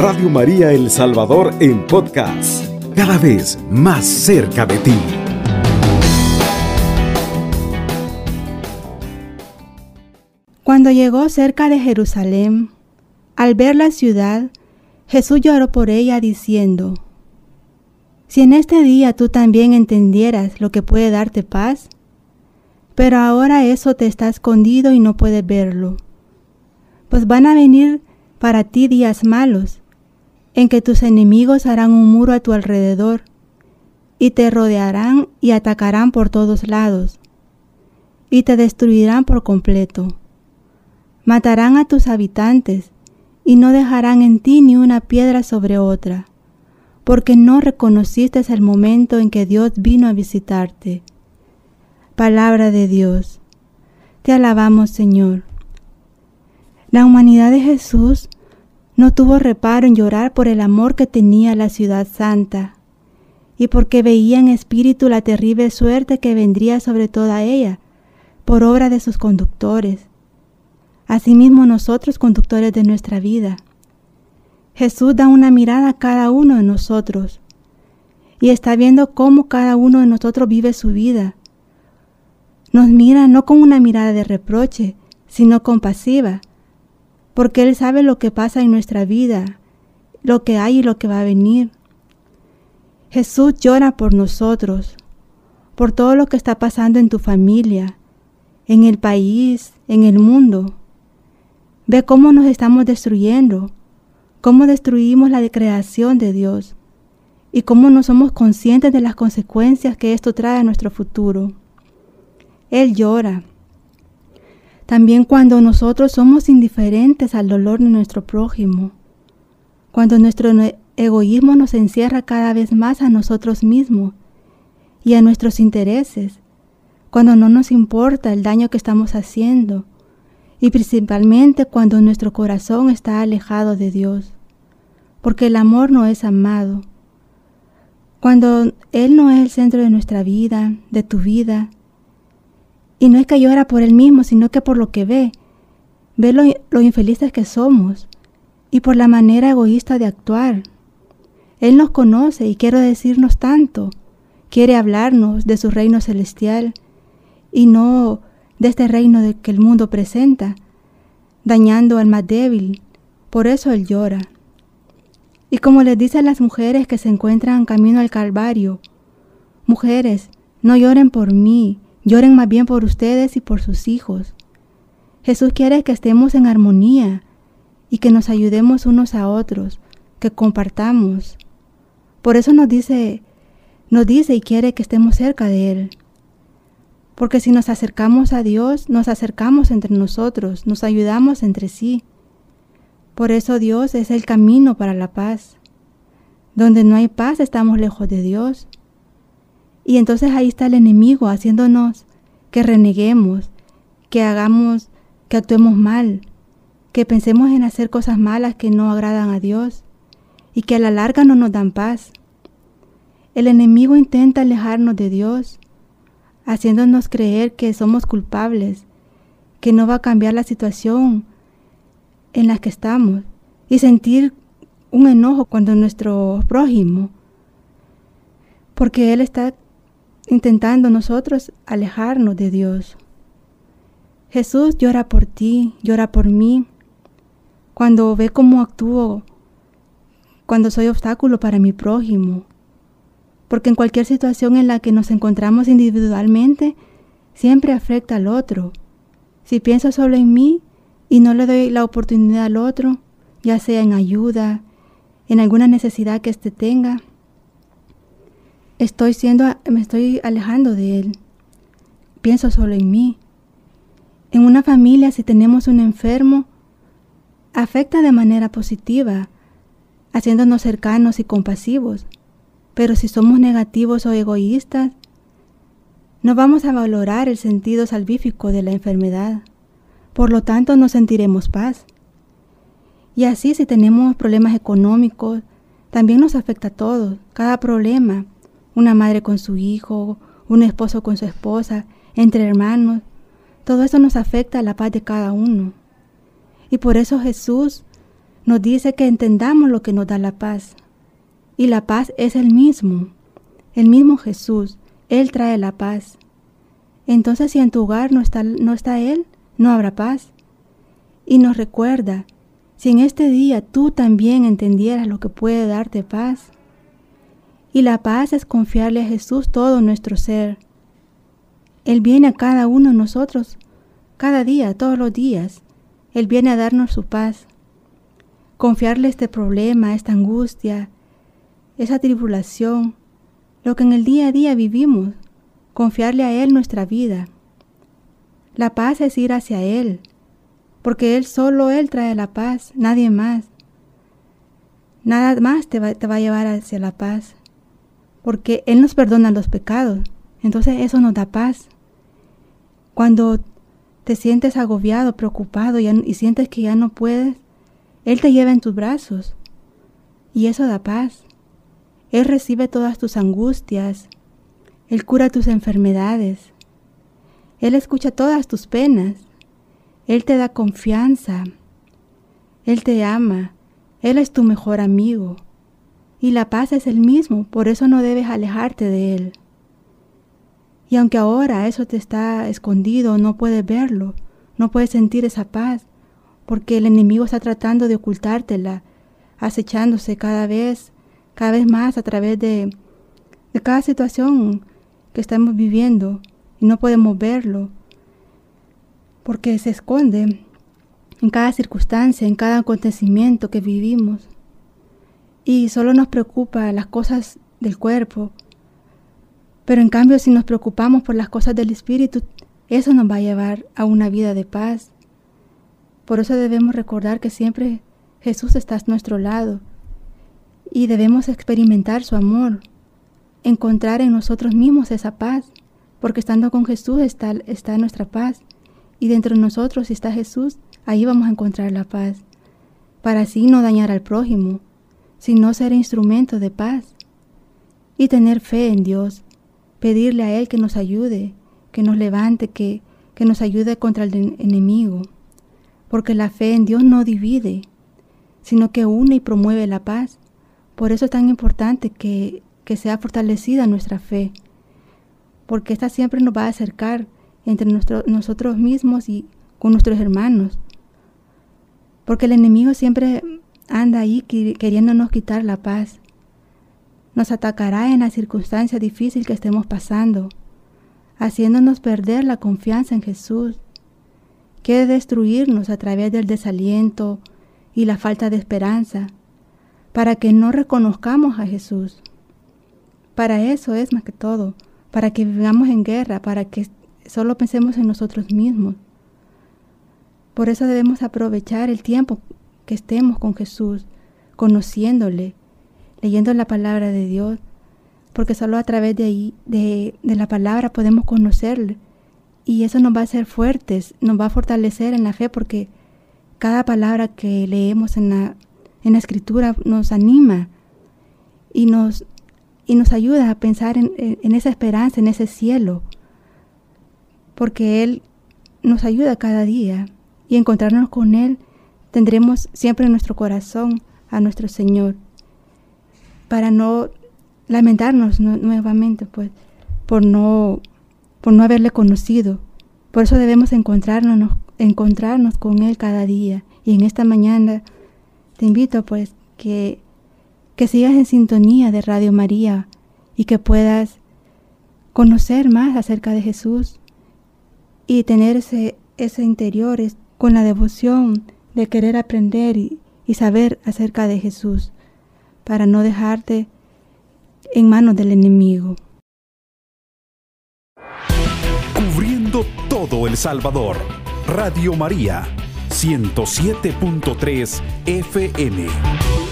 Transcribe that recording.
Radio María El Salvador en podcast, cada vez más cerca de ti. Cuando llegó cerca de Jerusalén, al ver la ciudad, Jesús lloró por ella diciendo, Si en este día tú también entendieras lo que puede darte paz, pero ahora eso te está escondido y no puedes verlo, pues van a venir para ti días malos, en que tus enemigos harán un muro a tu alrededor, y te rodearán y atacarán por todos lados, y te destruirán por completo. Matarán a tus habitantes, y no dejarán en ti ni una piedra sobre otra, porque no reconociste el momento en que Dios vino a visitarte. Palabra de Dios. Te alabamos, Señor. La humanidad de Jesús no tuvo reparo en llorar por el amor que tenía la ciudad santa y porque veía en espíritu la terrible suerte que vendría sobre toda ella por obra de sus conductores asimismo nosotros conductores de nuestra vida. Jesús da una mirada a cada uno de nosotros y está viendo cómo cada uno de nosotros vive su vida. Nos mira no con una mirada de reproche, sino compasiva, porque Él sabe lo que pasa en nuestra vida, lo que hay y lo que va a venir. Jesús llora por nosotros, por todo lo que está pasando en tu familia, en el país, en el mundo. Ve cómo nos estamos destruyendo, cómo destruimos la creación de Dios y cómo no somos conscientes de las consecuencias que esto trae a nuestro futuro. Él llora. También cuando nosotros somos indiferentes al dolor de nuestro prójimo, cuando nuestro egoísmo nos encierra cada vez más a nosotros mismos y a nuestros intereses, cuando no nos importa el daño que estamos haciendo, y principalmente cuando nuestro corazón está alejado de Dios, porque el amor no es amado. Cuando Él no es el centro de nuestra vida, de tu vida, y no es que llora por Él mismo, sino que por lo que ve, ve lo, infelices que somos y por la manera egoísta de actuar. Él nos conoce y quiere decirnos tanto, quiere hablarnos de su reino celestial y no de este reino que el mundo presenta, dañando al más débil. Por eso Él llora. Y como les dice a las mujeres que se encuentran camino al Calvario, mujeres, no lloren por mí, lloren más bien por ustedes y por sus hijos. Jesús quiere que estemos en armonía y que nos ayudemos unos a otros, que compartamos. Por eso nos dice, nos dice y quiere que estemos cerca de Él. Porque si nos acercamos a Dios, nos acercamos entre nosotros, nos ayudamos entre sí. Por eso Dios es el camino para la paz. Donde no hay paz estamos lejos de Dios. Y entonces ahí está el enemigo haciéndonos que reneguemos, que hagamos, que actuemos mal, que pensemos en hacer cosas malas que no agradan a Dios y que a la larga no nos dan paz. El enemigo intenta alejarnos de Dios haciéndonos creer que somos culpables, que no va a cambiar la situación en la que estamos y sentir un enojo cuando nuestro prójimo, porque Él está intentando nosotros alejarnos de Dios. Jesús llora por ti, llora por mí, cuando ve cómo actúo, cuando soy obstáculo para mi prójimo, porque en cualquier situación en la que nos encontramos individualmente, siempre afecta al otro. Si pienso solo en mí y no le doy la oportunidad al otro, ya sea en ayuda, en alguna necesidad que éste tenga, estoy siendo, me estoy alejando de él. Pienso solo en mí. En una familia, si tenemos un enfermo, afecta de manera positiva, haciéndonos cercanos y compasivos. Pero si somos negativos o egoístas, no vamos a valorar el sentido salvífico de la enfermedad. Por lo tanto, no sentiremos paz. Y así si tenemos problemas económicos, también nos afecta a todos, cada problema. Una madre con su hijo, un esposo con su esposa, entre hermanos. Todo eso nos afecta a la paz de cada uno. Y por eso Jesús nos dice que entendamos lo que nos da la paz. Y la paz es el mismo, el mismo Jesús. Él trae la paz. Entonces si en tu hogar no está, no está Él, no habrá paz. Y nos recuerda, si en este día tú también entendieras lo que puede darte paz. Y la paz es confiarle a Jesús todo nuestro ser. Él viene a cada uno de nosotros, cada día, todos los días. Él viene a darnos su paz. Confiarle este problema, esta angustia, esa tribulación, lo que en el día a día vivimos, confiarle a Él nuestra vida. La paz es ir hacia Él, porque Él solo Él trae la paz, nadie más. Nada más te va, te va a llevar hacia la paz, porque Él nos perdona los pecados, entonces eso nos da paz. Cuando te sientes agobiado, preocupado y, y sientes que ya no puedes, Él te lleva en tus brazos. Y eso da paz. Él recibe todas tus angustias, Él cura tus enfermedades, Él escucha todas tus penas, Él te da confianza, Él te ama, Él es tu mejor amigo y la paz es el mismo, por eso no debes alejarte de Él. Y aunque ahora eso te está escondido, no puedes verlo, no puedes sentir esa paz, porque el enemigo está tratando de ocultártela, acechándose cada vez, cada vez más a través de, de cada situación que estamos viviendo y no podemos verlo, porque se esconde en cada circunstancia, en cada acontecimiento que vivimos. Y solo nos preocupa las cosas del cuerpo, pero en cambio, si nos preocupamos por las cosas del Espíritu, eso nos va a llevar a una vida de paz. Por eso debemos recordar que siempre Jesús está a nuestro lado y debemos experimentar su amor, encontrar en nosotros mismos esa paz, porque estando con Jesús está, está nuestra paz y dentro de nosotros si está Jesús, ahí vamos a encontrar la paz, para así no dañar al prójimo, sino ser instrumento de paz y tener fe en Dios pedirle a Él que nos ayude, que nos levante, que, que nos ayude contra el enemigo, porque la fe en Dios no divide, sino que une y promueve la paz. Por eso es tan importante que, que sea fortalecida nuestra fe, porque esta siempre nos va a acercar entre nosotros mismos y con nuestros hermanos, porque el enemigo siempre anda ahí queriéndonos quitar la paz nos atacará en la circunstancia difícil que estemos pasando, haciéndonos perder la confianza en Jesús. Quiere destruirnos a través del desaliento y la falta de esperanza, para que no reconozcamos a Jesús. Para eso es más que todo, para que vivamos en guerra, para que solo pensemos en nosotros mismos. Por eso debemos aprovechar el tiempo que estemos con Jesús, conociéndole, leyendo la palabra de Dios, porque solo a través de ahí, de, la palabra podemos conocerle. Y eso nos va a hacer fuertes, nos va a fortalecer en la fe, porque cada palabra que leemos en la, en la escritura nos anima y nos, y nos ayuda a pensar en, en esa esperanza, en ese cielo, porque Él nos ayuda cada día y encontrarnos con Él tendremos siempre en nuestro corazón a nuestro Señor para no lamentarnos nuevamente, pues, por no, por no haberle conocido. Por eso debemos encontrarnos, encontrarnos con Él cada día. Y en esta mañana te invito, pues, que, que sigas en sintonía de Radio María y que puedas conocer más acerca de Jesús y tener ese, ese interior con la devoción de querer aprender y, saber acerca de Jesús para no dejarte en manos del enemigo. Cubriendo todo El Salvador, Radio María, 107.3 FM.